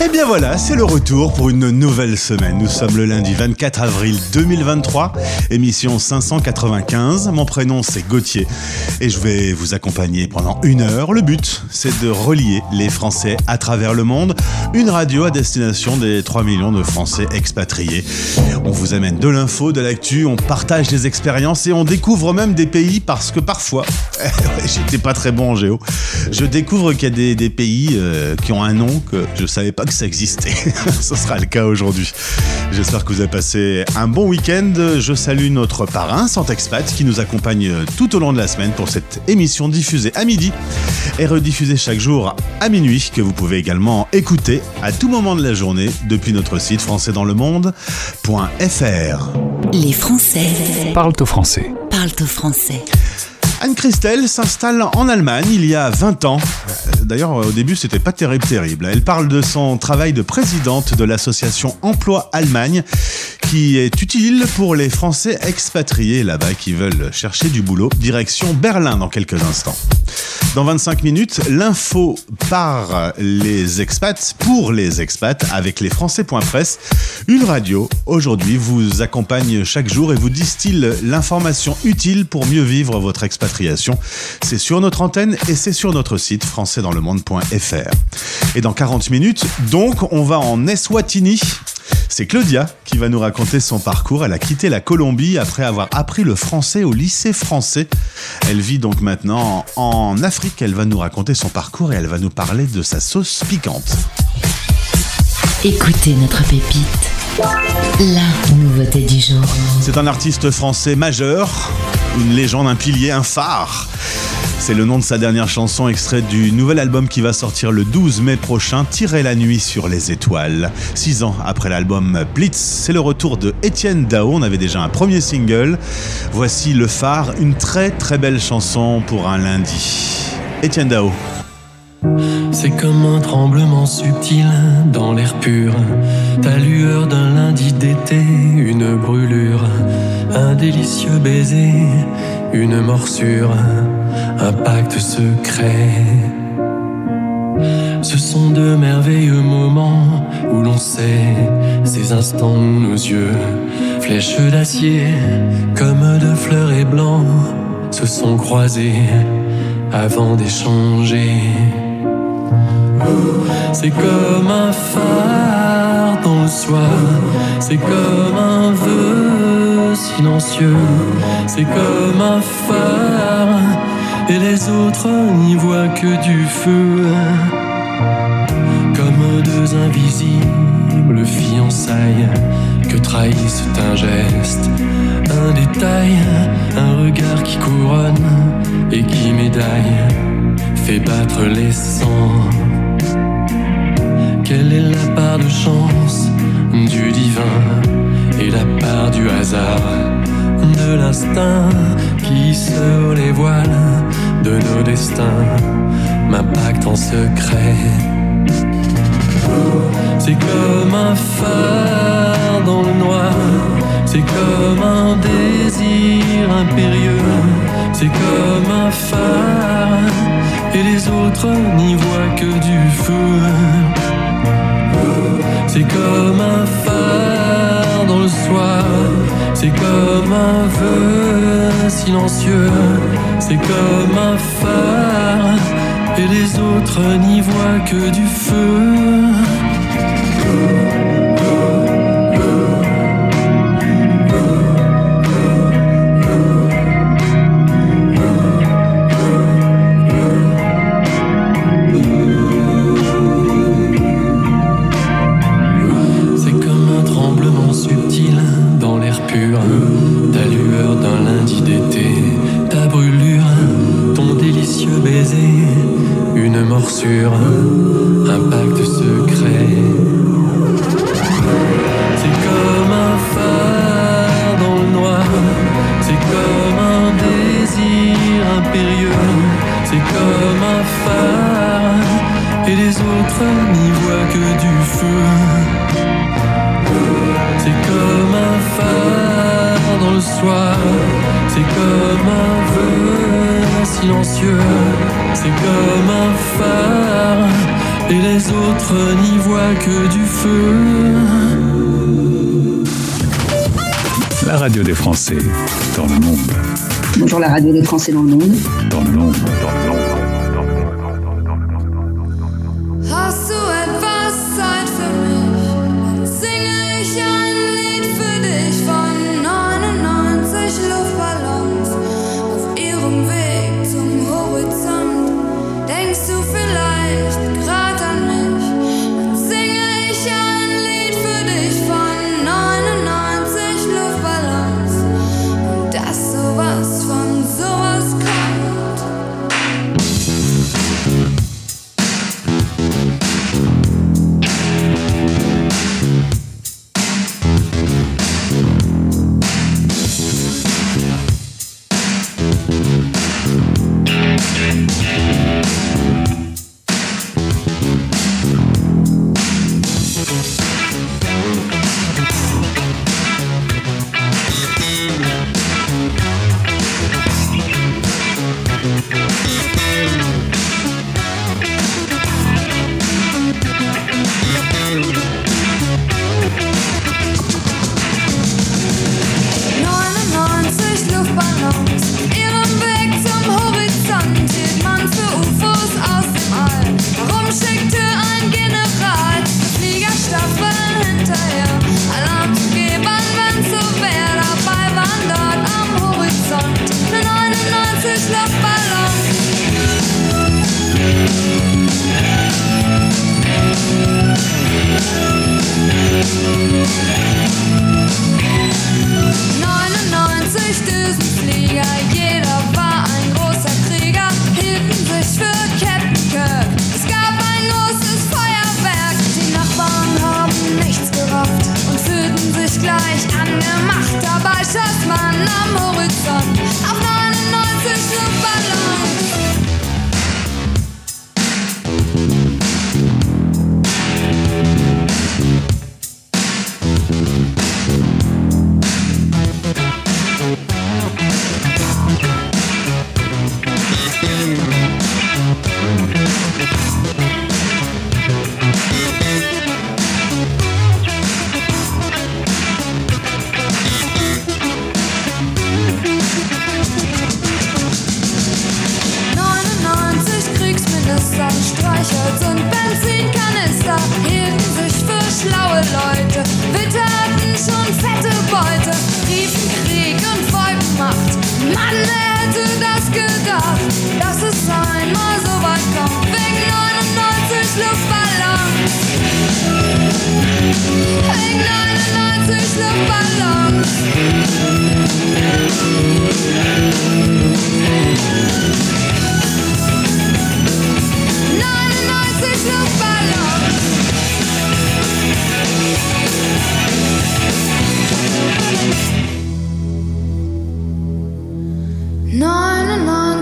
Et eh bien voilà, c'est le retour pour une nouvelle semaine. Nous sommes le lundi 24 avril 2023, émission 595. Mon prénom c'est Gauthier et je vais vous accompagner pendant une heure. Le but, c'est de relier les Français à travers le monde. Une radio à destination des 3 millions de Français expatriés. On vous amène de l'info, de l'actu, on partage des expériences et on découvre même des pays parce que parfois, j'étais pas très bon en géo, je découvre qu'il y a des, pays euh, qui ont un nom que je savais pas que ça existait. Ce sera le cas aujourd'hui. J'espère que vous avez passé un bon week-end. Je salue notre parrain, Santexpat, qui nous accompagne tout au long de la semaine pour cette émission diffusée à midi et rediffusée chaque jour à minuit, que vous pouvez également écouter à tout moment de la journée depuis notre site françaisdanslemonde.fr. Les Français parlent au français. Parlent au français. Anne-Christelle s'installe en Allemagne il y a 20 ans. D'ailleurs, au début, c'était pas terrible, terrible. Elle parle de son travail de présidente de l'association Emploi Allemagne, qui est utile pour les Français expatriés là-bas qui veulent chercher du boulot. Direction Berlin dans quelques instants. Dans 25 minutes, l'info par les expats, pour les expats, avec les Français.press. Une radio, aujourd'hui, vous accompagne chaque jour et vous distille l'information utile pour mieux vivre votre expatriation. C'est sur notre antenne et c'est sur notre site françaisdanslemonde.fr. Et dans 40 minutes, donc, on va en Eswatini c'est Claudia qui va nous raconter son parcours. Elle a quitté la Colombie après avoir appris le français au lycée français. Elle vit donc maintenant en Afrique. Elle va nous raconter son parcours et elle va nous parler de sa sauce piquante. Écoutez notre pépite. La nouveauté du jour. C'est un artiste français majeur, une légende, un pilier, un phare. C'est le nom de sa dernière chanson extraite du nouvel album qui va sortir le 12 mai prochain, Tirer la nuit sur les étoiles. Six ans après l'album Blitz, c'est le retour de Étienne Dao. On avait déjà un premier single. Voici Le Phare, une très très belle chanson pour un lundi. Étienne Dao. C'est comme un tremblement subtil dans l'air pur, ta lueur d'un lundi d'été, une brûlure, un délicieux baiser, une morsure un pacte secret. Ce sont de merveilleux moments où l'on sait ces instants où nos yeux, flèches d'acier, comme de fleurs et blancs, se sont croisés avant d'échanger. C'est comme un phare dans le soir, c'est comme un vœu silencieux, c'est comme un phare et les autres n'y voient que du feu. Comme deux invisibles fiançailles que trahissent un geste, un détail, un regard qui couronne et qui médaille, fait battre les sangs. Quelle est la part de chance du divin? Et la part du hasard? de l'instinct qui sur les voiles de nos destins m'impacte en secret. C'est comme un phare dans le noir, c'est comme un désir impérieux, c'est comme un phare et les autres n'y voient que du feu. C'est comme un phare soir. C'est comme un vœu silencieux, c'est comme un phare, et les autres n'y voient que du feu. Dans le monde. Dans le monde, dans le monde.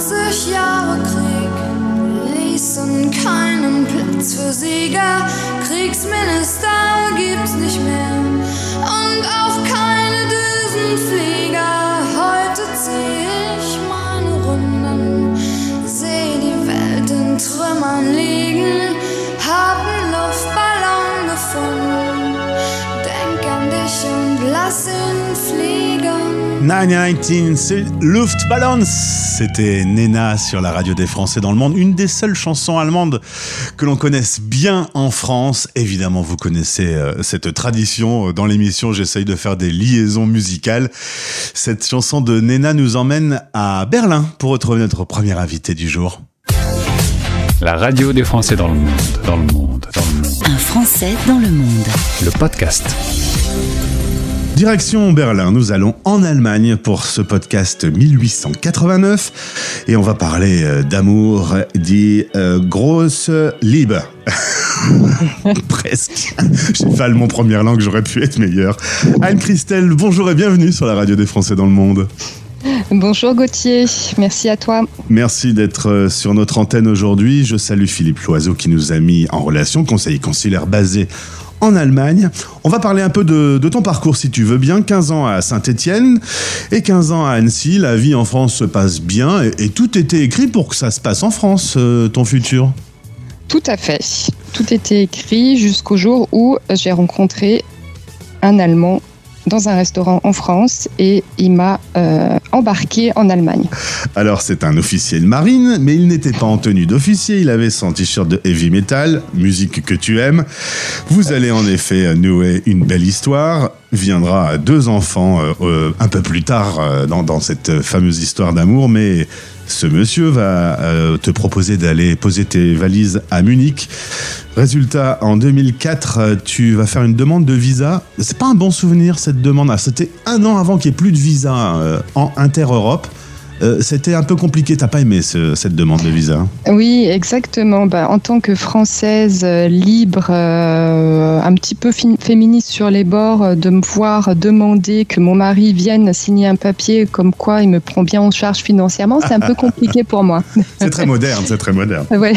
20 Jahre Krieg ließen keinen Platz für Sieger. Kriegsminister gibt's nicht mehr und auch keine Düsenflieger. Heute zieh ich meine Runden, seh die Welt in Trümmern liegen, hab einen Luftballon gefunden. Denk an dich und lass ihn 919 Luftballons, c'était Nena sur la radio des Français dans le monde, une des seules chansons allemandes que l'on connaisse bien en France. Évidemment, vous connaissez euh, cette tradition dans l'émission, j'essaye de faire des liaisons musicales. Cette chanson de Nena nous emmène à Berlin pour retrouver notre premier invité du jour. La radio des Français dans le monde, dans le monde, dans le monde. Un Français dans le monde. Le podcast. Direction Berlin, nous allons en Allemagne pour ce podcast 1889 et on va parler euh, d'amour, dit euh, grosse Liebe. Presque. J'ai fait allemand première langue, j'aurais pu être meilleur. Anne-Christelle, bonjour et bienvenue sur la radio des Français dans le monde. Bonjour Gauthier, merci à toi. Merci d'être euh, sur notre antenne aujourd'hui. Je salue Philippe Loiseau qui nous a mis en relation, conseiller consulaire basé en Allemagne. On va parler un peu de, ton parcours si tu veux bien. 15 ans à Saint-Étienne et 15 ans à Annecy. La vie en France se passe bien et, et tout était écrit pour que ça se passe en France, euh, ton futur. Tout à fait. Tout était écrit jusqu'au jour où j'ai rencontré un Allemand dans un restaurant en France et il m'a euh, embarqué en Allemagne. Alors c'est un officier de marine, mais il n'était pas en tenue d'officier, il avait son t-shirt de heavy metal, musique que tu aimes. Vous allez en effet nouer une belle histoire. Viendra deux enfants euh, euh, un peu plus tard dans cette fameuse histoire d'amour, mais ce monsieur va euh, te proposer d'aller poser tes valises à Munich. Résultat, en 2004, euh, tu vas faire une demande de visa. C'est pas un bon souvenir cette demande. Ah, C'était un an avant qu'il n'y ait plus de visa euh, en inter-Europe. Euh, C'était un peu compliqué. T'as pas aimé ce- cette demande de visa hein Oui, exactement. Bah, en tant que Française euh, libre, euh, un petit peu féministe sur les bords, de me voir demander que mon mari vienne signer un papier comme quoi il me prend bien en charge financièrement, c'est un peu compliqué pour moi. C'est très moderne, c'est très moderne. Ouais,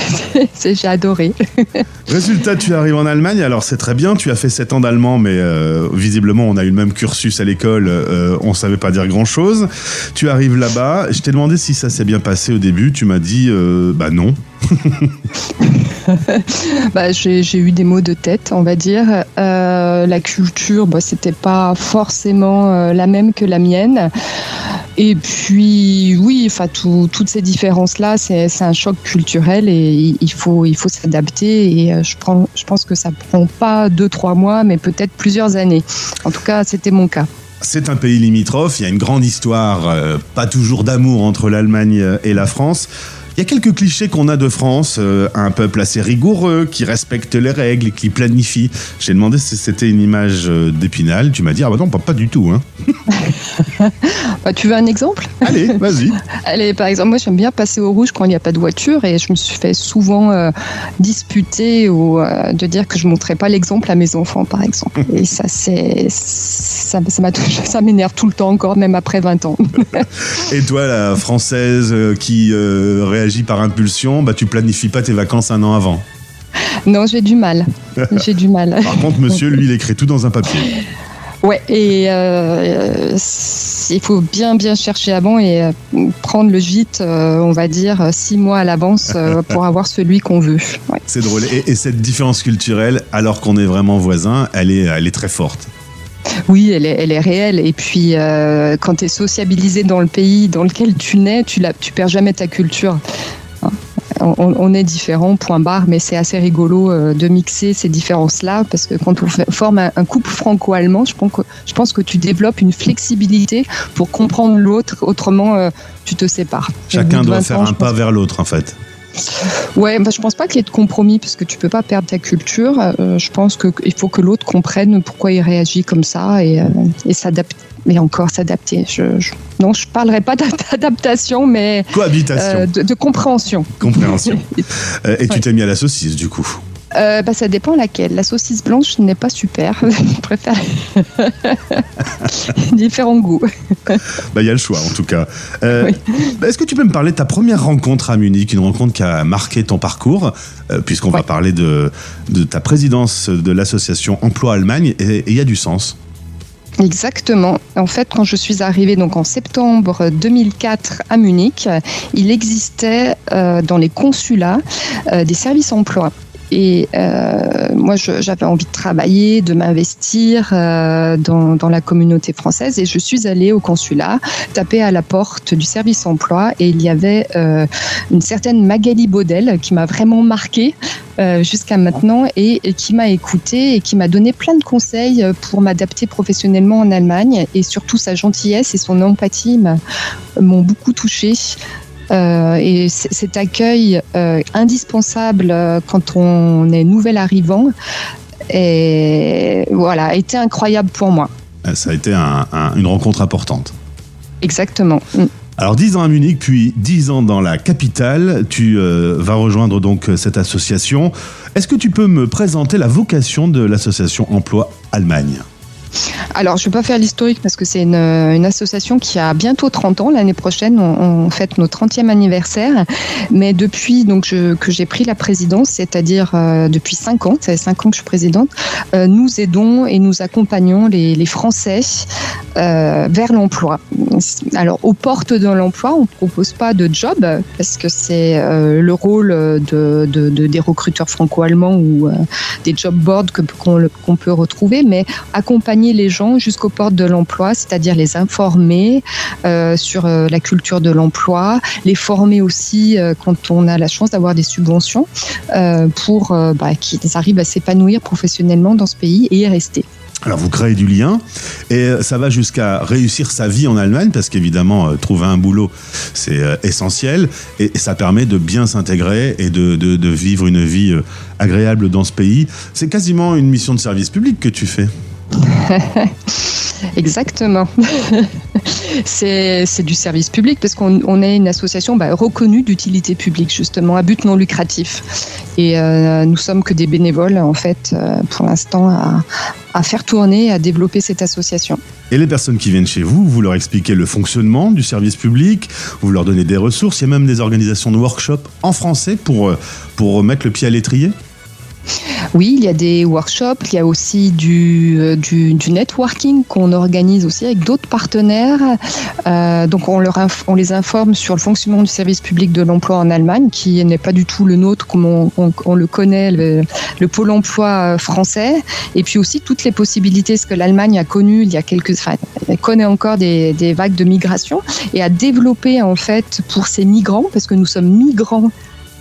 c'est- j'ai adoré. Résultat, tu arrives en Allemagne. Alors c'est très bien. Tu as fait 7 ans d'allemand, mais euh, visiblement on a eu le même cursus à l'école. On savait pas dire grand chose. Tu arrives là-bas. Je t'ai demandé si ça s'est bien passé au début. Tu m'as dit euh, bah non. Bah, j'ai eu des mots de tête, on va dire. Euh, la culture, bah, c'était pas forcément euh, la même que la mienne. Et puis, oui, enfin, tout- toutes ces différences-là, c'est un choc culturel et il- faut, s'adapter. Et je, je pense que ça prend pas deux, trois mois, mais peut-être plusieurs années. En tout cas, c'était mon cas. C'est un pays limitrophe. Il y a une grande histoire, euh, pas toujours d'amour entre l'Allemagne et la France. Il y a quelques clichés qu'on a de France, euh, un peuple assez rigoureux, qui respecte les règles qui planifie. J'ai demandé si c'était une image euh, d'Épinal. Tu m'as dit, ah bah non, pas, pas du tout. Hein. Bah, tu veux un exemple? Allez, vas-y. Allez, par exemple, moi j'aime bien passer au rouge quand il n'y a pas de voiture et je me suis fait souvent euh, disputer ou euh, de dire que je ne montrais pas l'exemple à mes enfants, par exemple. Et ça, c'est ça, ça m'énerve tout le temps encore, même après 20 ans. Et toi, la française qui euh, réagit par impulsion, bah tu planifies pas tes vacances un an avant. non, j'ai du mal. J'ai du mal. Par contre, monsieur, lui, il écrit tout dans un papier. Ouais, et euh, il faut bien bien chercher avant et euh, prendre le gîte, euh, on va dire, six mois à l'avance pour avoir celui qu'on veut. Ouais. C'est drôle. Et, et cette différence culturelle, alors qu'on est vraiment voisins, elle est, elle est très forte. Oui, elle est, elle est réelle. Et puis, euh, quand tu es sociabilisé dans le pays dans lequel tu nais, tu, la, tu perds jamais ta culture. Hein. On, on est différents, point barre, mais c'est assez rigolo euh, de mixer ces différences-là, parce que quand on forme un, un couple franco-allemand, je pense, que, je pense que tu développes une flexibilité pour comprendre l'autre, autrement euh, tu te sépares. Chacun doit 20 faire ans, un pas vers l'autre, en fait. Ouais, bah, je pense pas qu'il y ait de compromis parce que tu peux pas perdre ta culture. Euh, je pense qu'il faut que l'autre comprenne pourquoi il réagit comme ça et, euh, et s'adapter. Mais encore s'adapter. Je, je- non, je parlerai pas d'adaptation, mais Cohabitation, euh, de, de compréhension. compréhension. Et tu t'es mis à la saucisse, du coup. Euh, bah, ça dépend laquelle. La saucisse blanche n'est pas super. je préfère différents goûts. Bah, il y a le choix, en tout cas. Euh, Oui. bah, Est-ce que tu peux me parler de ta première rencontre à Munich, une rencontre qui a marqué ton parcours, euh, puisqu'on va parler de, de ta présidence de l'association Emploi Allemagne, et et il y a du sens. Exactement. En fait, quand je suis arrivée donc en septembre 2004 à Munich, il existait euh, dans les consulats euh, des services emploi. Et euh, moi, j'avais envie de travailler, de m'investir euh, dans, la communauté française. Et je suis allée au consulat, taper à la porte du service emploi. Et il y avait euh, une certaine Magali Baudel qui m'a vraiment marquée jusqu'à maintenant et, qui m'a écoutée et qui m'a donné plein de conseils pour m'adapter professionnellement en Allemagne. Et surtout, sa gentillesse et son empathie m'ont beaucoup touchée. Euh, et cet accueil euh, indispensable euh, quand on est nouvel arrivant et voilà, a été incroyable pour moi. Ça a été un- un- une rencontre importante. Exactement. Mm. Alors 10 ans à Munich, puis 10 ans dans la capitale, tu vas rejoindre donc cette association. Est-ce que tu peux me présenter la vocation de l'association Emploi Allemagne? Alors, je ne vais pas faire l'historique parce que c'est une, une association qui a bientôt 30 ans. L'année prochaine, on, fête notre 30e anniversaire. Mais depuis donc, que j'ai pris la présidence, c'est-à-dire euh, depuis 5 ans, ça fait 5 ans que je suis présidente, euh, nous aidons et nous accompagnons les, Français euh, vers l'emploi. Alors, aux portes de l'emploi, on ne propose pas de job parce que c'est euh, le rôle de, de- de- des recruteurs franco-allemands ou euh, des job boards qu'on peut retrouver, mais accompagner les gens jusqu'aux portes de l'emploi, c'est-à-dire les informer euh, sur euh, la culture de l'emploi, les former aussi euh, quand on a la chance d'avoir des subventions pour bah, qu'ils arrivent à s'épanouir professionnellement dans ce pays et y rester. Alors vous créez du lien et ça va jusqu'à réussir sa vie en Allemagne parce qu'évidemment trouver un boulot c'est essentiel et, ça permet de bien s'intégrer et de, vivre une vie agréable dans ce pays. C'est quasiment une mission de service public que tu fais. Exactement. c'est du service public parce qu'on on est une association bah, reconnue d'utilité publique, justement, à but non lucratif. Et euh, nous sommes que des bénévoles, en fait, euh, pour l'instant, à, à faire tourner, à développer cette association. Et les personnes qui viennent chez vous, vous leur expliquez le fonctionnement du service public, vous leur donnez des ressources, il y a même des organisations de workshops en français pour, euh, pour mettre le pied à l'étrier? Oui, il y a des workshops, il y a aussi du, euh, networking qu'on organise aussi avec d'autres partenaires. Euh, donc on, les informe sur le fonctionnement du service public de l'emploi en Allemagne, qui n'est pas du tout le nôtre comme on, le connaît, le, le pôle emploi euh, français. Et puis aussi toutes les possibilités, ce que l'Allemagne a connu il y a quelques... Enfin, elle connaît encore des, des vagues de migration et a développé en fait pour ces migrants, parce que nous sommes migrants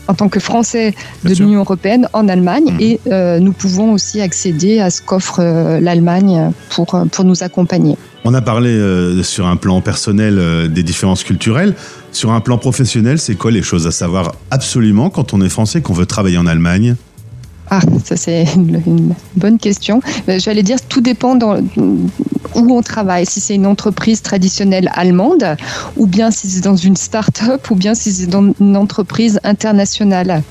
en tant que Français de l'Union européenne en Allemagne Mhm. et euh, nous pouvons aussi accéder à ce qu'offre euh, l'Allemagne pour, euh, pour nous accompagner. On a parlé euh, sur un plan personnel des différences culturelles. Sur un plan professionnel, c'est quoi les choses à savoir absolument quand on est français, qu'on veut travailler en Allemagne? Ah, ça c'est une, bonne question. Euh, J'allais dire, tout dépend où on travaille. Si c'est une entreprise traditionnelle allemande, ou bien si c'est dans une start-up, ou bien si c'est dans une entreprise internationale.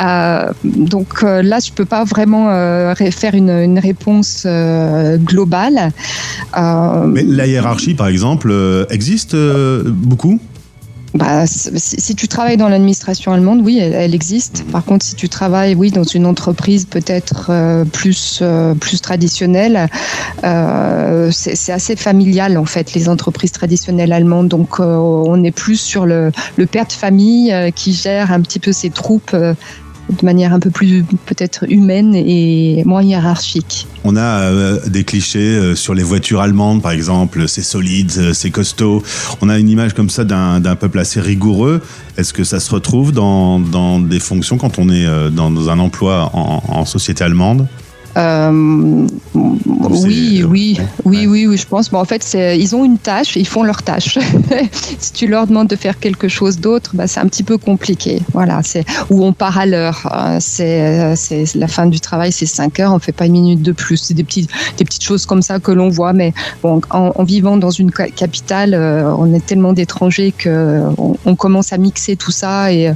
Euh, donc euh, là, je peux pas vraiment faire une, réponse globale. Mais la hiérarchie, par exemple, existe beaucoup? Bah, si, si tu travailles dans l'administration allemande, oui, elle, elle existe. Par contre, si tu travailles, oui, dans une entreprise peut-être euh, plus euh, plus traditionnelle, euh, c'est assez familial en fait les entreprises traditionnelles allemandes. Donc, on est plus sur le, le père de famille qui gère un petit peu ses troupes. De manière un peu plus peut-être humaine et moins hiérarchique. On a euh, des clichés euh, sur les voitures allemandes, par exemple, c'est solide, euh, c'est costaud. On a une image comme ça d'un peuple assez rigoureux. Est-ce que ça se retrouve dans, dans des fonctions quand on est dans, un emploi en société allemande? Euh, oui, c'est- oui, oui, oui, oui, je pense. Bon, en fait, ils ont une tâche, ils font leur tâche. si tu leur demandes de faire quelque chose d'autre, bah, c'est un petit peu compliqué. Voilà, c'est où on part à l'heure. Euh, C'est, euh, la fin du travail, c'est 5 heures, on fait pas une minute de plus. C'est des petites, des petites choses comme ça que l'on voit. Mais bon, en, en vivant dans une ca- capitale, euh, on est tellement d'étrangers que on, on commence à mixer tout ça et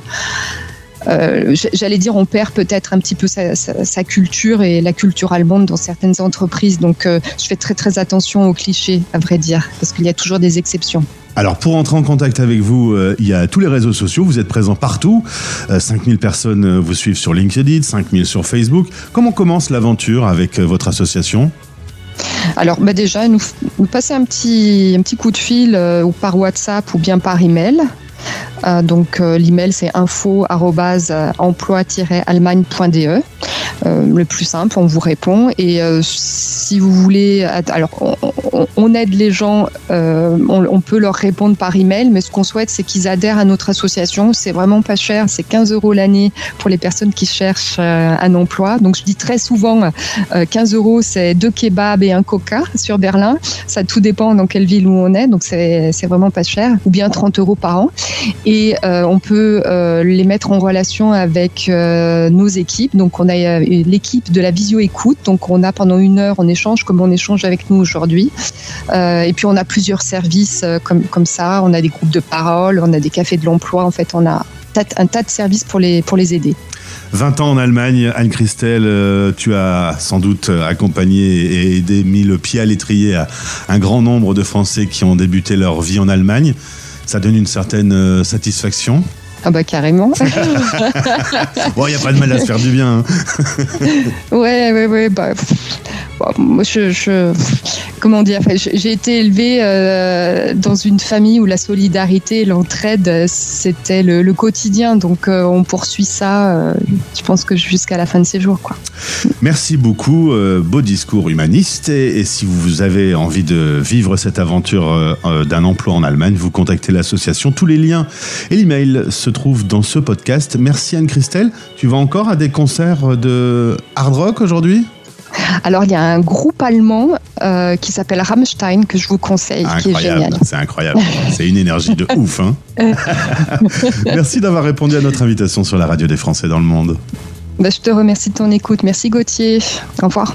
euh, j'allais dire, on perd peut-être un petit peu sa, sa- sa culture et la culture allemande dans certaines entreprises. Donc, euh, je fais très très attention aux clichés, à vrai dire, parce qu'il y a toujours des exceptions. Alors pour entrer en contact avec vous, euh, il y a tous les réseaux sociaux, vous êtes présents partout. Euh, 5000 personnes vous suivent sur LinkedIn, 5000 sur Facebook. Comment commence l'aventure avec euh, votre association? Alors, bah déjà, nous, nous passer un petit, un petit coup de fil ou par WhatsApp ou bien par email. Euh, donc, euh, l'email c'est info-emploi-allemagne.de. Euh, le plus simple, on vous répond. Et euh, si vous voulez, alors on, aide les gens, euh, on, peut leur répondre par email, mais ce qu'on souhaite, c'est qu'ils adhèrent à notre association. C'est vraiment pas cher, c'est 15 euros l'année pour les personnes qui cherchent un emploi. Donc je dis très souvent, euh, 15 euros, c'est deux kebabs et un coca sur Berlin. Ça tout dépend dans quelle ville où on est, donc c'est vraiment pas cher. Ou bien 30 euros par an. Et on peut les mettre en relation avec nos équipes. Donc on a l'équipe de la visio écoute. Donc on a pendant une heure, on échange comme on échange avec nous aujourd'hui. Euh, et puis on a plusieurs services euh, comme comme ça. On a des groupes de parole, on a des cafés de l'emploi. En fait, on a un tas de services pour les, pour les aider. 20 ans en Allemagne, Anne-Christelle, euh, tu as sans doute accompagné et aidé, mis le pied à l'étrier à un grand nombre de Français qui ont débuté leur vie en Allemagne. Ça donne une certaine satisfaction. Ah bah carrément. bon, il n'y a pas de mal à se faire du bien. hein. Ouais, ouais, ouais. Bah, bon, moi, je, je- comment dire J'ai été élevée euh, dans une famille où la solidarité, et l'entraide, c'était le, le quotidien. Donc, euh, on poursuit ça. euh, je pense que jusqu'à la fin de ses jours, quoi. Merci beaucoup, euh, beau discours humaniste. Et, et si vous avez envie de vivre cette aventure d'un emploi en Allemagne, vous contactez l'association. Tous les liens et l'email se trouvent dans ce podcast. Merci Anne-Christelle. Tu vas encore à des concerts de hard rock aujourd'hui? Alors, il y a un groupe allemand euh, qui s'appelle Rammstein que je vous conseille, qui est Incroyable, génial. c'est incroyable. C'est une énergie de ouf. hein. Merci d'avoir répondu à notre invitation sur la radio des Français dans le monde. Bah, je te remercie de ton écoute. Merci Gauthier. Au revoir.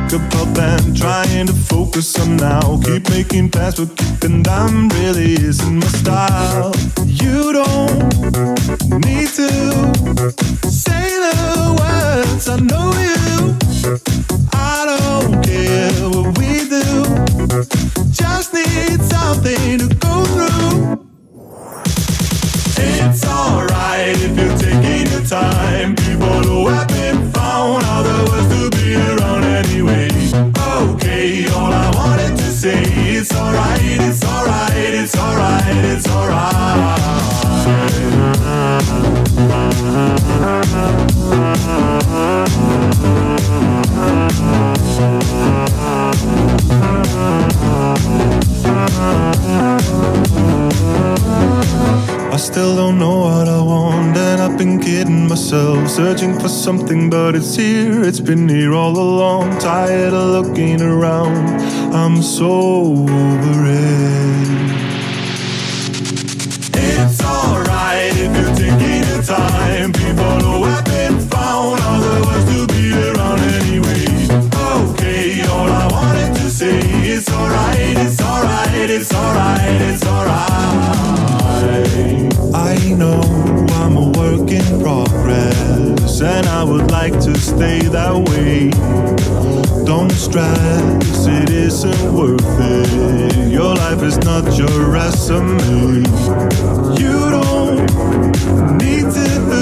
up and trying to focus on now. Keep making plans, but keeping them really isn't my style. You don't need to say the words. I know you. I don't care what we do. Just need something to go through. It's alright if you're taking your time. People who have been found are the words to be around anyway. Okay, all I wanted to say, it's alright, it's alright, it's alright, it's alright. I still don't know what I want, and I've been kidding myself, searching for something, but it's here, it's been here all along. Tired of looking around, I'm so over it. It's alright if you're taking your time. People who have been found are the to be around anyway. Okay, all I wanted to say is alright, it's alright, it's alright, it's alright. I know and I would like to stay that way. Don't stress, it isn't worth it. Your life is not your resume. You don't need to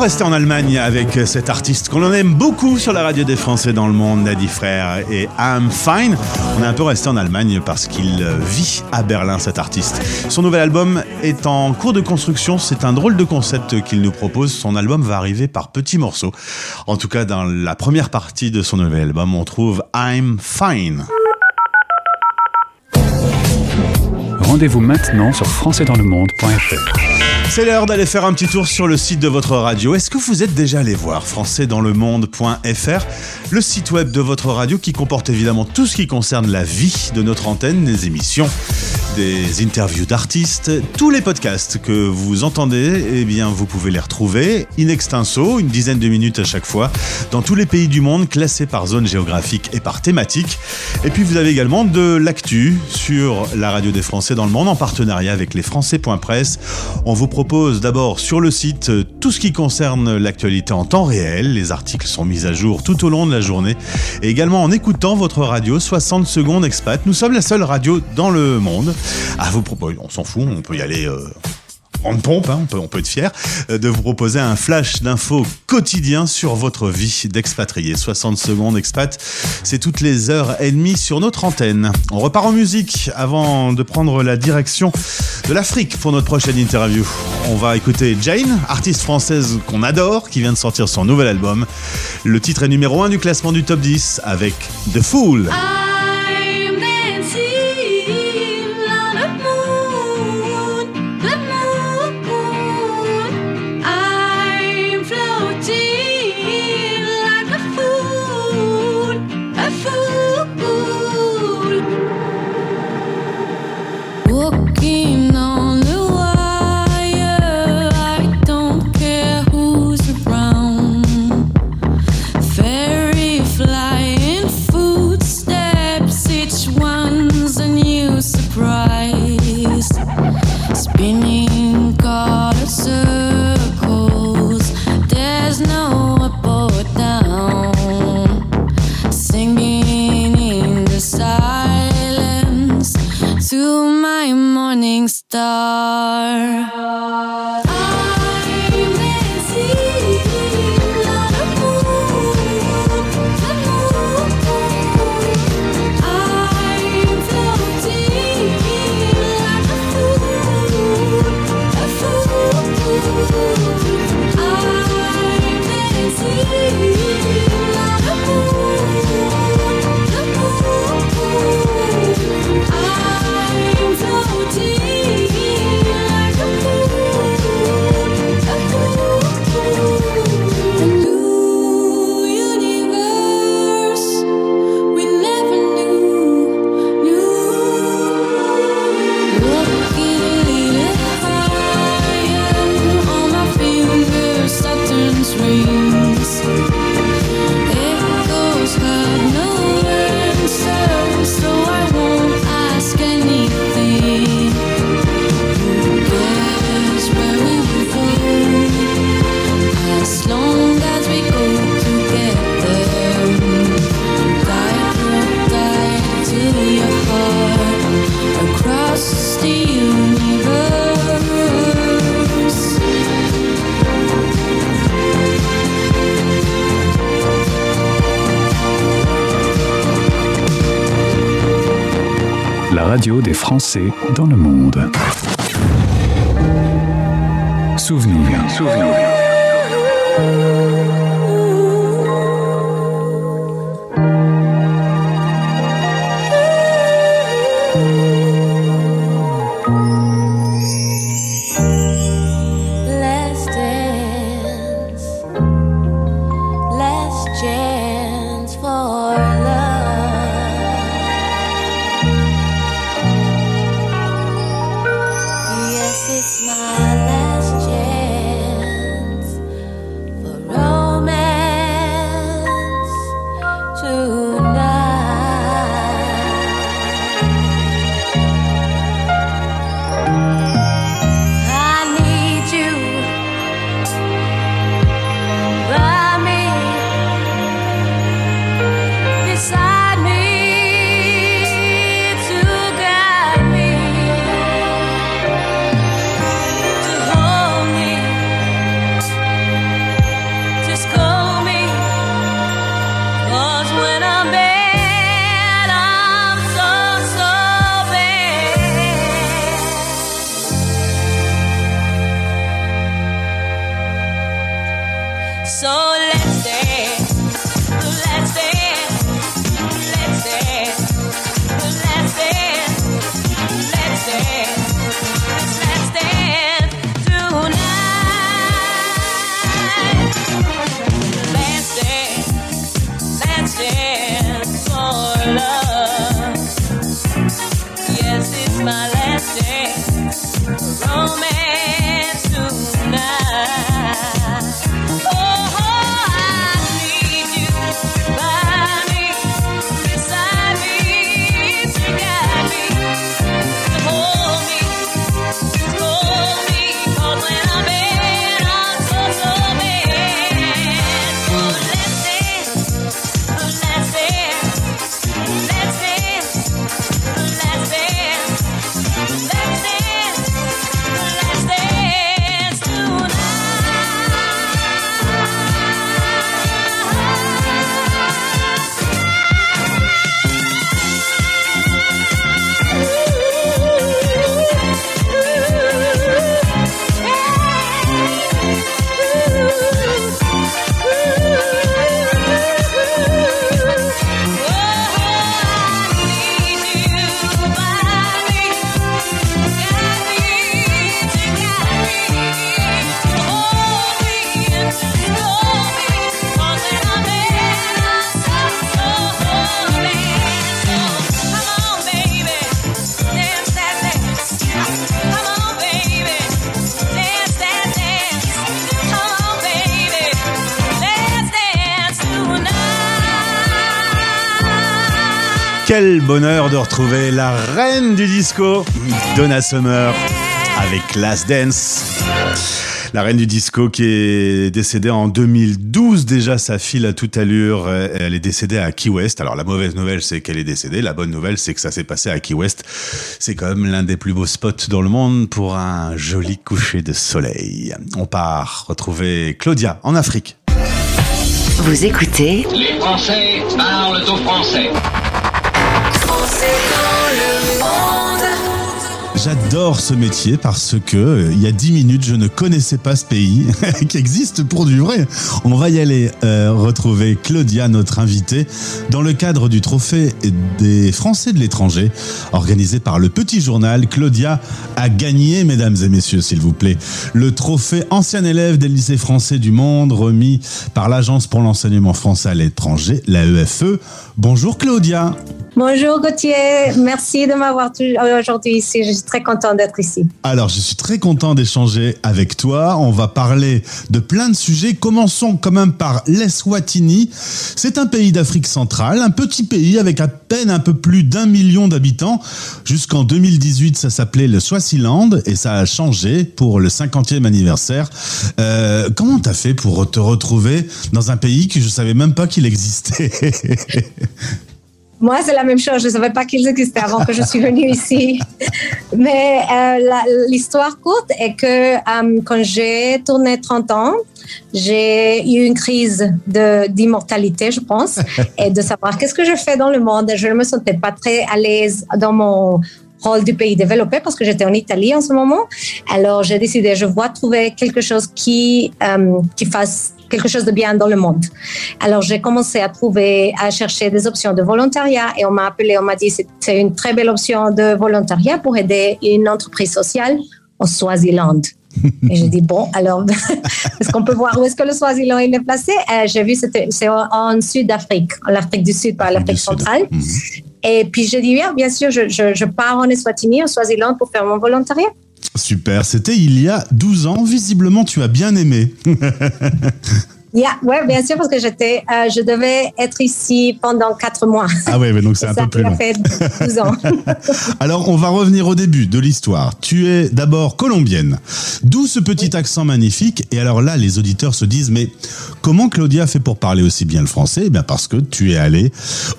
Resté en Allemagne avec cet artiste qu'on en aime beaucoup sur la radio des Français dans le monde, Nadi Frère et I'm Fine. On est un peu resté en Allemagne parce qu'il vit à Berlin, cet artiste. Son nouvel album est en cours de construction. C'est un drôle de concept qu'il nous propose. Son album va arriver par petits morceaux. En tout cas, dans la première partie de son nouvel album, on trouve I'm Fine. Rendez-vous maintenant sur françaisdanslemonde.fr. C'est l'heure d'aller faire un petit tour sur le site de votre radio. Est-ce que vous êtes déjà allé voir françaisdanslemonde.fr, le site web de votre radio qui comporte évidemment tout ce qui concerne la vie de notre antenne, des émissions, des interviews d'artistes, tous les podcasts que vous entendez, eh bien vous pouvez les retrouver in extenso, une dizaine de minutes à chaque fois, dans tous les pays du monde, classés par zone géographique et par thématique. Et puis vous avez également de l'actu sur la radio des Français dans le monde en partenariat avec les Français.press. On vous propose d'abord sur le site euh, tout ce qui concerne l'actualité en temps réel. Les articles sont mis à jour tout au long de la journée. Et également en écoutant votre radio 60 secondes expat. Nous sommes la seule radio dans le monde. À vous proposer, on s'en fout, on peut y aller. euh, pompe, hein, on, peut, être fier, euh, de vous proposer un flash d'infos quotidien sur votre vie d'expatrié. 60 secondes expat, c'est toutes les heures et demie sur notre antenne. On repart en musique avant de prendre la direction de l'Afrique pour notre prochaine interview. On va écouter Jane, artiste française qu'on adore, qui vient de sortir son nouvel album. Le titre est numéro 1 du classement du top 10 avec The Fool. des Français dans le monde. Souvenirs. Souvenirs. Romance. Quel bonheur de retrouver la reine du disco, Donna Summer, avec Last Dance. La reine du disco qui est décédée en 2012 déjà, sa fille à toute allure, euh, elle est décédée à Key West. Alors la mauvaise nouvelle c'est qu'elle est décédée, la bonne nouvelle c'est que ça s'est passé à Key West. C'est quand même l'un des plus beaux spots dans le monde pour un joli coucher de soleil. On part retrouver Claudia en Afrique. Vous écoutez Les Français parlent au français. C'est dans le. J'adore ce métier parce que euh, il y a 10 minutes, je ne connaissais pas ce pays qui existe pour du vrai. On va y aller euh, retrouver Claudia, notre invitée, dans le cadre du trophée des Français de l'étranger, organisé par le Petit Journal. Claudia a gagné, mesdames et messieurs, s'il vous plaît, le trophée ancien élève des lycées français du monde, remis par l'Agence pour l'enseignement français à l'étranger, la EFE. Bonjour Claudia. Bonjour Gauthier, merci de m'avoir tou- aujourd'hui ici. Très contente d'être ici. Alors, je suis très content d'échanger avec toi. On va parler de plein de sujets. Commençons quand même par l'Eswatini. C'est un pays d'Afrique centrale, un petit pays avec à peine un peu plus d'un million d'habitants. Jusqu'en 2018, ça s'appelait le Swaziland et ça a changé pour le 50e anniversaire. Euh, comment t'as fait pour te retrouver dans un pays que je savais même pas qu'il existait? Moi, c'est la même chose. Je ne savais pas qu'ils existaient avant que je suis venue ici. Mais euh, l'histoire courte est que euh, quand j'ai tourné 30 ans, j'ai eu une crise d'immortalité, je pense, et de savoir qu'est-ce que je fais dans le monde. Je ne me sentais pas très à l'aise dans mon rôle du pays développé parce que j'étais en Italie en ce moment. Alors, j'ai décidé, je dois trouver quelque chose qui, euh, qui fasse quelque chose de bien dans le monde. Alors, j'ai commencé à trouver, à chercher des options de volontariat et on m'a appelé, on m'a dit c'est une très belle option de volontariat pour aider une entreprise sociale au Swaziland. Et j'ai dit, bon, alors, est-ce qu'on peut voir où est-ce que le Swaziland il est placé? Euh, J'ai vu, c'était- c'est en, en Sud-Afrique, en Afrique du Sud, pas l'Afrique centrale. Et puis j'ai dit, oui, bien sûr, je, je, je pars en Eswatini, au Swaziland, pour faire mon volontariat. Super, c'était il y a 12 ans. Visiblement, tu as bien aimé. Yeah, ouais, bien sûr, parce que j'étais, euh, je devais être ici pendant quatre mois. Ah ouais, mais donc c'est un Ça, peu plus long. fait 12 ans. Alors, on va revenir au début de l'histoire. Tu es d'abord colombienne. D'où ce petit accent magnifique. Et alors là, les auditeurs se disent, mais comment Claudia fait pour parler aussi bien le français? Eh bien, parce que tu es allée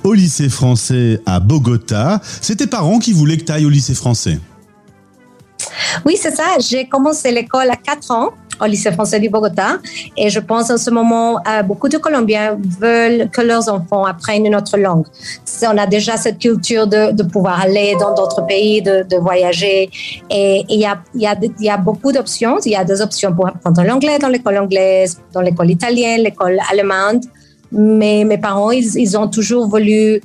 au lycée français à Bogota. C'est tes parents qui voulaient que tu ailles au lycée français. Oui, c'est ça. J'ai commencé l'école à 4 ans au lycée français du Bogota. Et je pense en ce moment, euh, beaucoup de Colombiens veulent que leurs enfants apprennent une autre langue. On a déjà cette culture de, de pouvoir aller dans d'autres pays, de, de voyager. Et il y a, y, a, y a beaucoup d'options. Il y a des options pour apprendre l'anglais dans l'école anglaise, dans l'école italienne, l'école allemande. Mais mes parents, ils, ils ont toujours voulu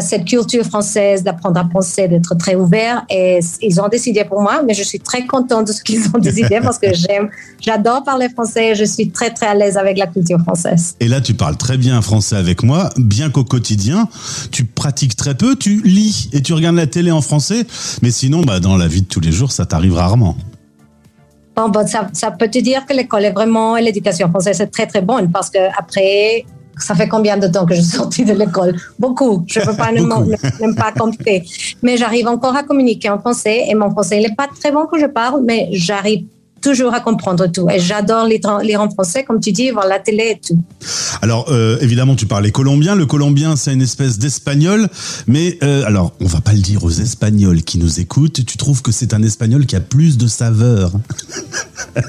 cette culture française d'apprendre à penser, d'être très ouvert. Et ils ont décidé pour moi, mais je suis très contente de ce qu'ils ont décidé parce que j'aime, j'adore parler français. Je suis très, très à l'aise avec la culture française. Et là, tu parles très bien français avec moi, bien qu'au quotidien, tu pratiques très peu, tu lis et tu regardes la télé en français. Mais sinon, bah, dans la vie de tous les jours, ça t'arrive rarement. Bon, bon, ça, ça peut te dire que l'école est vraiment, l'éducation française est très, très bonne parce que après, ça fait combien de temps que je suis sortie de l'école? Beaucoup. Je ne peux pas même pas compter. Mais j'arrive encore à communiquer en français et mon français, il n'est pas très bon quand je parle, mais j'arrive toujours à comprendre tout. Et j'adore lire, lire en français, comme tu dis, voir la télé et tout. Alors, euh, évidemment, tu parlais colombien. Le colombien, c'est une espèce d'espagnol. Mais, euh, alors, on va pas le dire aux Espagnols qui nous écoutent. Tu trouves que c'est un espagnol qui a plus de saveur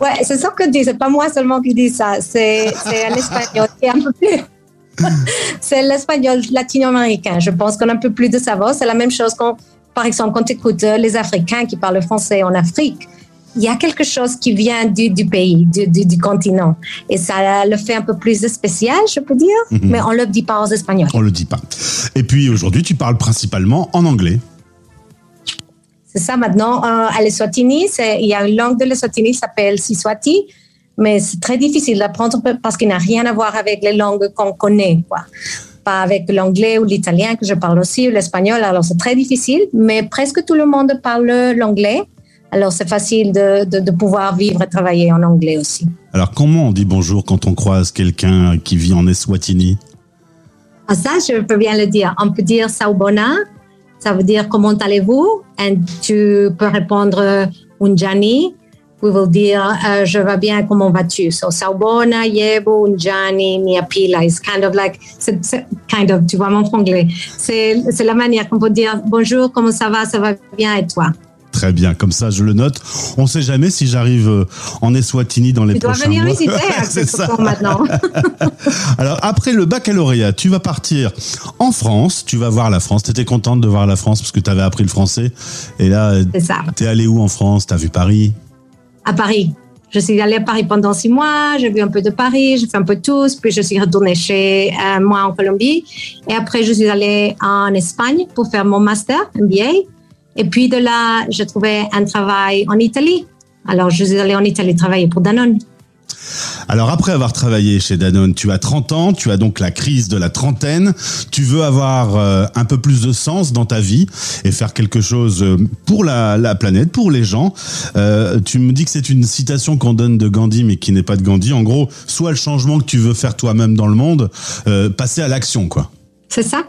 Ouais, c'est ça que je dis. C'est pas moi seulement qui dis ça. C'est c'est l'espagnol qui est un peu plus. c'est l'espagnol latino-américain. Je pense qu'on a un peu plus de savoir. C'est la même chose quand, par exemple, quand tu écoutes euh, les Africains qui parlent français en Afrique. Il y a quelque chose qui vient du, du pays, du, du, du continent. Et ça le fait un peu plus spécial, je peux dire. Mhm. Mais on ne le dit pas aux Espagnols. On le dit pas. Et puis, aujourd'hui, tu parles principalement en anglais. C'est ça maintenant. Euh, à l'Eswatini, il y a une langue de l'Eswatini qui s'appelle Siswati, mais c'est très difficile d'apprendre parce qu'il n'a rien à voir avec les langues qu'on connaît. Quoi. Pas avec l'anglais ou l'italien que je parle aussi, ou l'espagnol. Alors c'est très difficile, mais presque tout le monde parle l'anglais. Alors c'est facile de, de, de pouvoir vivre et travailler en anglais aussi. Alors, comment on dit bonjour quand on croise quelqu'un qui vit en Eswatini? Ah, ça, je peux bien le dire. On peut dire saubona, ça veut dire comment allez-vous? Et tu peux répondre unjani, we will dire euh, je vais bien, comment vas-tu? So saubona, yebo, unjani, niapila. It's kind of like, c'est- kind of, tu vois mon franglais. C'est, c'est la manière qu'on peut dire bonjour, comment ça va? Ça va bien et toi? Très bien, comme ça je le note. On sait jamais si j'arrive euh, en Eswatini dans les Tu dois venir mois. visiter à C'est ce ça. maintenant. Alors après le baccalauréat, tu vas partir en France, tu vas voir la France. Tu étais contente de voir la France parce que tu avais appris le français. Et là, C'est ça. tu es allé où en France? Tu as vu Paris? À Paris. Je suis allée à Paris pendant six mois, j'ai vu un peu de Paris, j'ai fait un peu de tous, puis je suis retournée chez euh, moi en Colombie. Et après, je suis allée en Espagne pour faire mon master MBA. Et puis de là, j'ai trouvé un travail en Italie. Alors, je suis allée en Italie travailler pour Danone. Alors après avoir travaillé chez Danone, tu as 30 ans, tu as donc la crise de la trentaine, tu veux avoir euh, un peu plus de sens dans ta vie et faire quelque chose euh, pour la, la planète, pour les gens. Euh, tu me dis que c'est une citation qu'on donne de Gandhi mais qui n'est pas de Gandhi. En gros, soit le changement que tu veux faire toi-même dans le monde, euh, passer à l'action quoi. C'est ça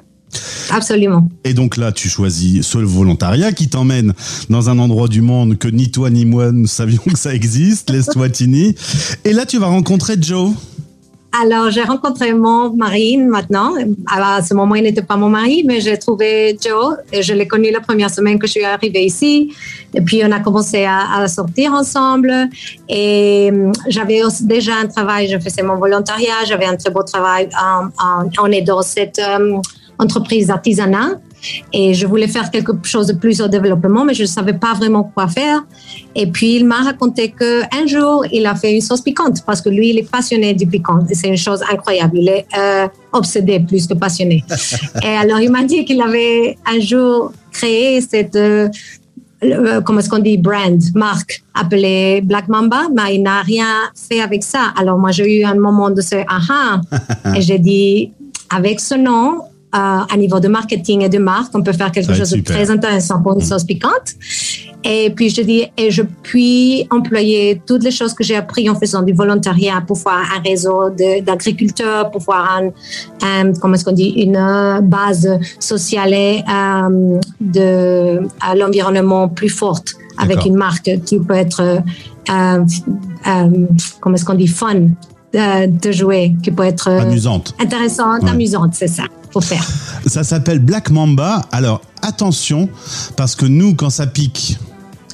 Absolument. Et donc là, tu choisis ce volontariat qui t'emmène dans un endroit du monde que ni toi ni moi ne savions que ça existe, les Swatini. Et là, tu vas rencontrer Joe. Alors, j'ai rencontré mon mari maintenant. Alors, à ce moment, il n'était pas mon mari, mais j'ai trouvé Joe et je l'ai connu la première semaine que je suis arrivée ici. Et puis, on a commencé à, à sortir ensemble. Et hum, j'avais déjà un travail, je faisais mon volontariat, j'avais un très beau travail. en- en- on est dans cette hum, entreprise d'artisanat. Et je voulais faire quelque chose de plus au développement, mais je ne savais pas vraiment quoi faire. Et puis, il m'a raconté qu'un jour, il a fait une sauce piquante parce que lui, il est passionné du piquant. Et c'est une chose incroyable. Il est euh, obsédé plus que passionné. Et alors, il m'a dit qu'il avait un jour créé cette, euh, le- comment est-ce qu'on dit, brand, marque appelée Black Mamba, mais il n'a rien fait avec ça. Alors, moi, j'ai eu un moment de ce aha. et j'ai dit, avec ce nom, euh, à niveau de marketing et de marque, on peut faire quelque chose de très intéressant pour une sauce piquante. Et puis je dis, et je puis employer toutes les choses que j'ai appris en faisant du volontariat pour voir un réseau d'agriculteurs, pour voir un, un- comment est-ce qu'on dit, une euh, base sociale et euh, de l'environnement plus forte avec une marque qui peut être, euh, euh, comment est-ce qu'on dit, fun euh, de jouer, qui peut être euh, Amusante. intéressante, Ouais. amusante, c'est ça, faut faire. Ça s'appelle Black Mamba. Alors attention, parce que nous, quand ça pique,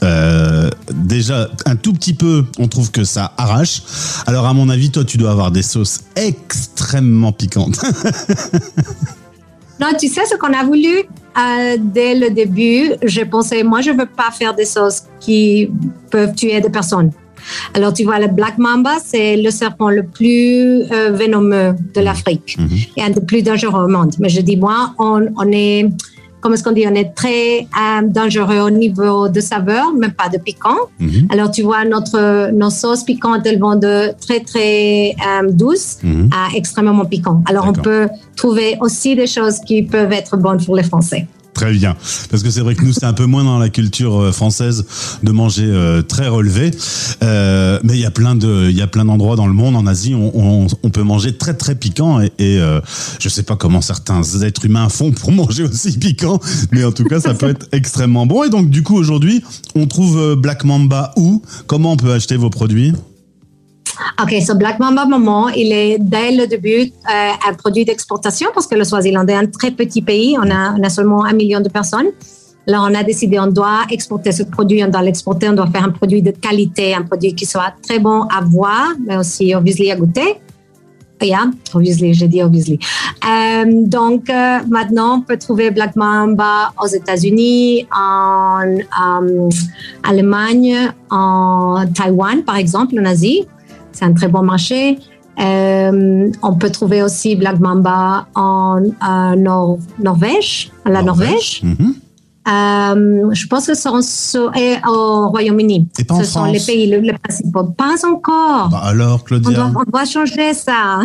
euh, déjà un tout petit peu, on trouve que ça arrache. Alors à mon avis, toi, tu dois avoir des sauces extrêmement piquantes. Non, tu sais ce qu'on a voulu? Euh, dès le début. Je pensais, moi, je veux pas faire des sauces qui peuvent tuer des personnes. Alors, tu vois, le Black Mamba, c'est le serpent le plus euh, vénomeux de l'Afrique et un des plus dangereux au monde. Mais je dis, moi, on, on est, comment est-ce qu'on dit, on est très euh, dangereux au niveau de saveur, mais pas de piquant. Alors, tu vois, notre, nos sauces piquantes, elles vont de très, très euh, douces Mhm. à extrêmement piquant. Alors, on peut trouver aussi des choses qui peuvent être bonnes pour les Français. Très bien. Parce que c'est vrai que nous, c'est un peu moins dans la culture euh, française de manger euh, très relevé. Euh, mais il y a plein de, il y a plein d'endroits dans le monde, en Asie, on, on, on peut manger très très piquant. Et, et euh, je sais pas comment certains êtres humains font pour manger aussi piquant, mais en tout cas, ça peut être extrêmement bon. Et donc, du coup, aujourd'hui, on trouve euh, Black Mamba où? Comment on peut acheter vos produits? OK, so Black Mamba Maman, il est dès le début euh, un produit d'exportation parce que le Swaziland est un très petit pays. On a, seulement un million de personnes. Là, on a décidé, on doit exporter ce produit, on doit l'exporter, on doit faire un produit de qualité, un produit qui soit très bon à voir, mais aussi obviously à goûter. Yeah, obviously, j'ai dit obviously. Euh, donc, euh, maintenant, on peut trouver Black Mamba aux États-Unis, en Allemagne, en Taïwan, par exemple, en Asie. C'est un très bon marché. Euh, on peut trouver aussi Black Mamba en euh, Nor- Norvège, à la Norvège. Mhm. Euh, je pense que ce sont et au Royaume-Uni. Et pas en Ce sont les pays les, les principaux. Pas encore. Bah alors, on, Claudia, doit, on doit changer ça.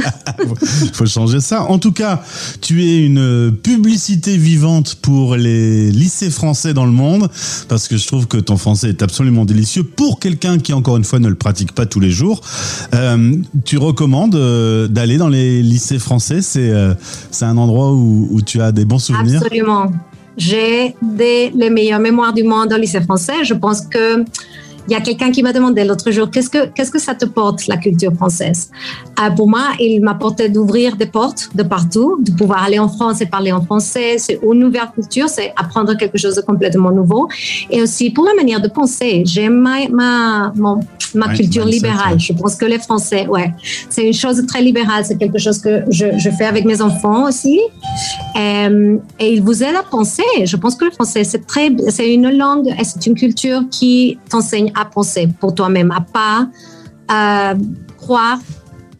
il faut changer ça. En tout cas, tu es une publicité vivante pour les lycées français dans le monde, parce que je trouve que ton français est absolument délicieux pour quelqu'un qui, encore une fois, ne le pratique pas tous les jours. Euh, tu recommandes euh, d'aller dans les lycées français C'est c'est un endroit où, où tu as des bons souvenirs Absolument. J'ai des, les meilleures mémoires du monde au lycée français. Je pense que il y a quelqu'un qui m'a demandé l'autre jour qu'est-ce que qu'est-ce que ça te porte la culture française? Euh, pour moi, il m'apportait d'ouvrir des portes de partout, de pouvoir aller en France et parler en français. C'est une nouvelle culture, c'est apprendre quelque chose de complètement nouveau. Et aussi pour la manière de penser. J'aime ma ma, mon- ma Ouais, culture libérale. ouais. Je pense que les Français, ouais, c'est une chose très libérale. C'est quelque chose que je, je fais avec mes enfants aussi. Euh, et il vous aide à penser. Je pense que le français, c'est très, c'est une langue et c'est une culture qui t'enseigne à penser pour toi-même, à pas euh, croire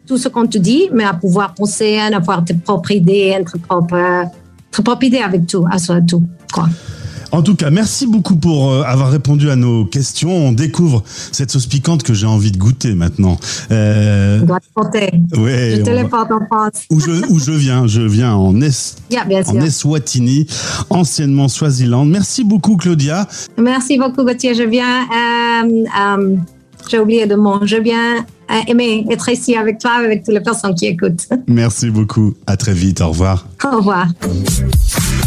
tout ce qu'on te dit, mais à pouvoir penser, à avoir tes propres idées, tes propres, euh, tes propres idées avec tout, à soi, tout, quoi. En tout cas, merci beaucoup pour euh, avoir répondu à nos questions. On découvre cette sauce piquante que j'ai envie de goûter maintenant. Euh, On doit te ouais, je te on les va- porte en France. où je, où je viens, je viens en, es, Yeah, bien en Eswatini, anciennement Swaziland. Merci beaucoup Claudia. Merci beaucoup, Gauthier. Je viens, euh, euh, j'ai oublié de mot, je viens aimer être ici avec toi, avec toutes les personnes qui écoutent. Merci beaucoup. À très vite. Au revoir. Au revoir.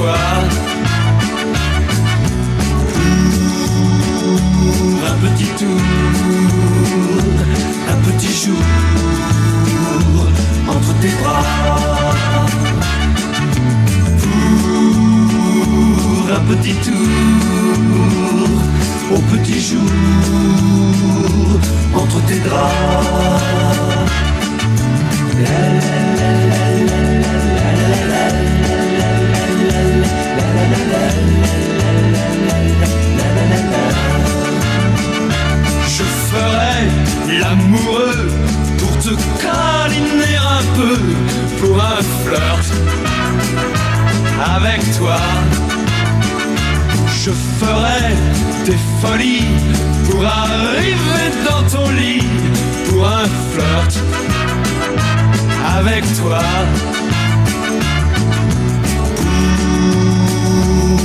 Pour un petit tour, un petit jour entre tes bras. Pour un petit tour, au petit jour entre tes draps. Je ferai l'amoureux pour te câliner un peu pour un flirt avec toi. Je ferai des folies pour arriver dans ton lit pour un flirt avec toi.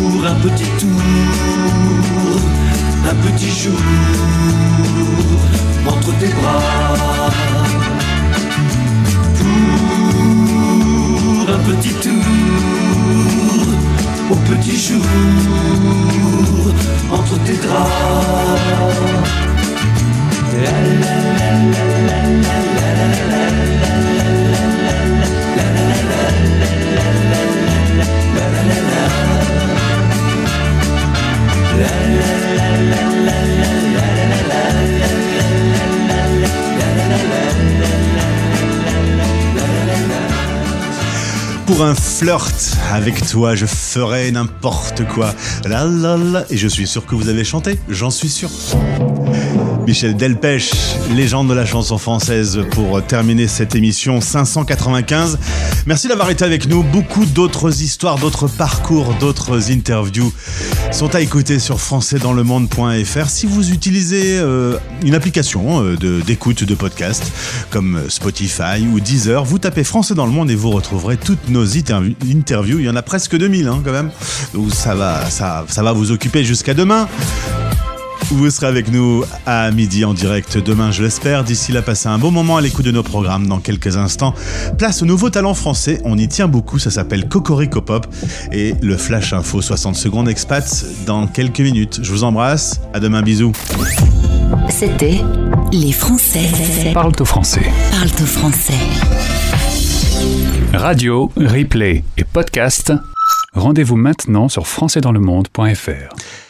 Pour un petit tour, un petit jour entre tes bras. Pour un petit tour, au petit jour entre tes draps. Avec toi, je ferai n'importe quoi. Et je suis sûr que vous avez chanté, j'en suis sûr. Michel Delpech, légende de la chanson française, pour terminer cette émission 595. Merci d'avoir été avec nous. Beaucoup d'autres histoires, d'autres parcours, d'autres interviews sont à écouter sur françaisdanslemonde.fr. Si vous utilisez euh, une application euh, de- d'écoute de, podcast comme Spotify ou Deezer, vous tapez Français dans le monde et vous retrouverez toutes nos interviews. Il y en a presque 2000 hein, quand même. Donc ça va, ça va vous occuper jusqu'à demain. Vous serez avec nous à midi en direct demain, je l'espère. D'ici là, passez un bon moment à l'écoute de nos programmes dans quelques instants. Place au nouveau talent français, on y tient beaucoup, ça s'appelle Cocorico Pop. Et le Flash Info 60 secondes expats dans quelques minutes. Je vous embrasse, à demain, bisous. C'était Les Français Parle au français. parlent au français. Radio, replay et podcast. Rendez-vous maintenant sur françaisdanslemonde.fr.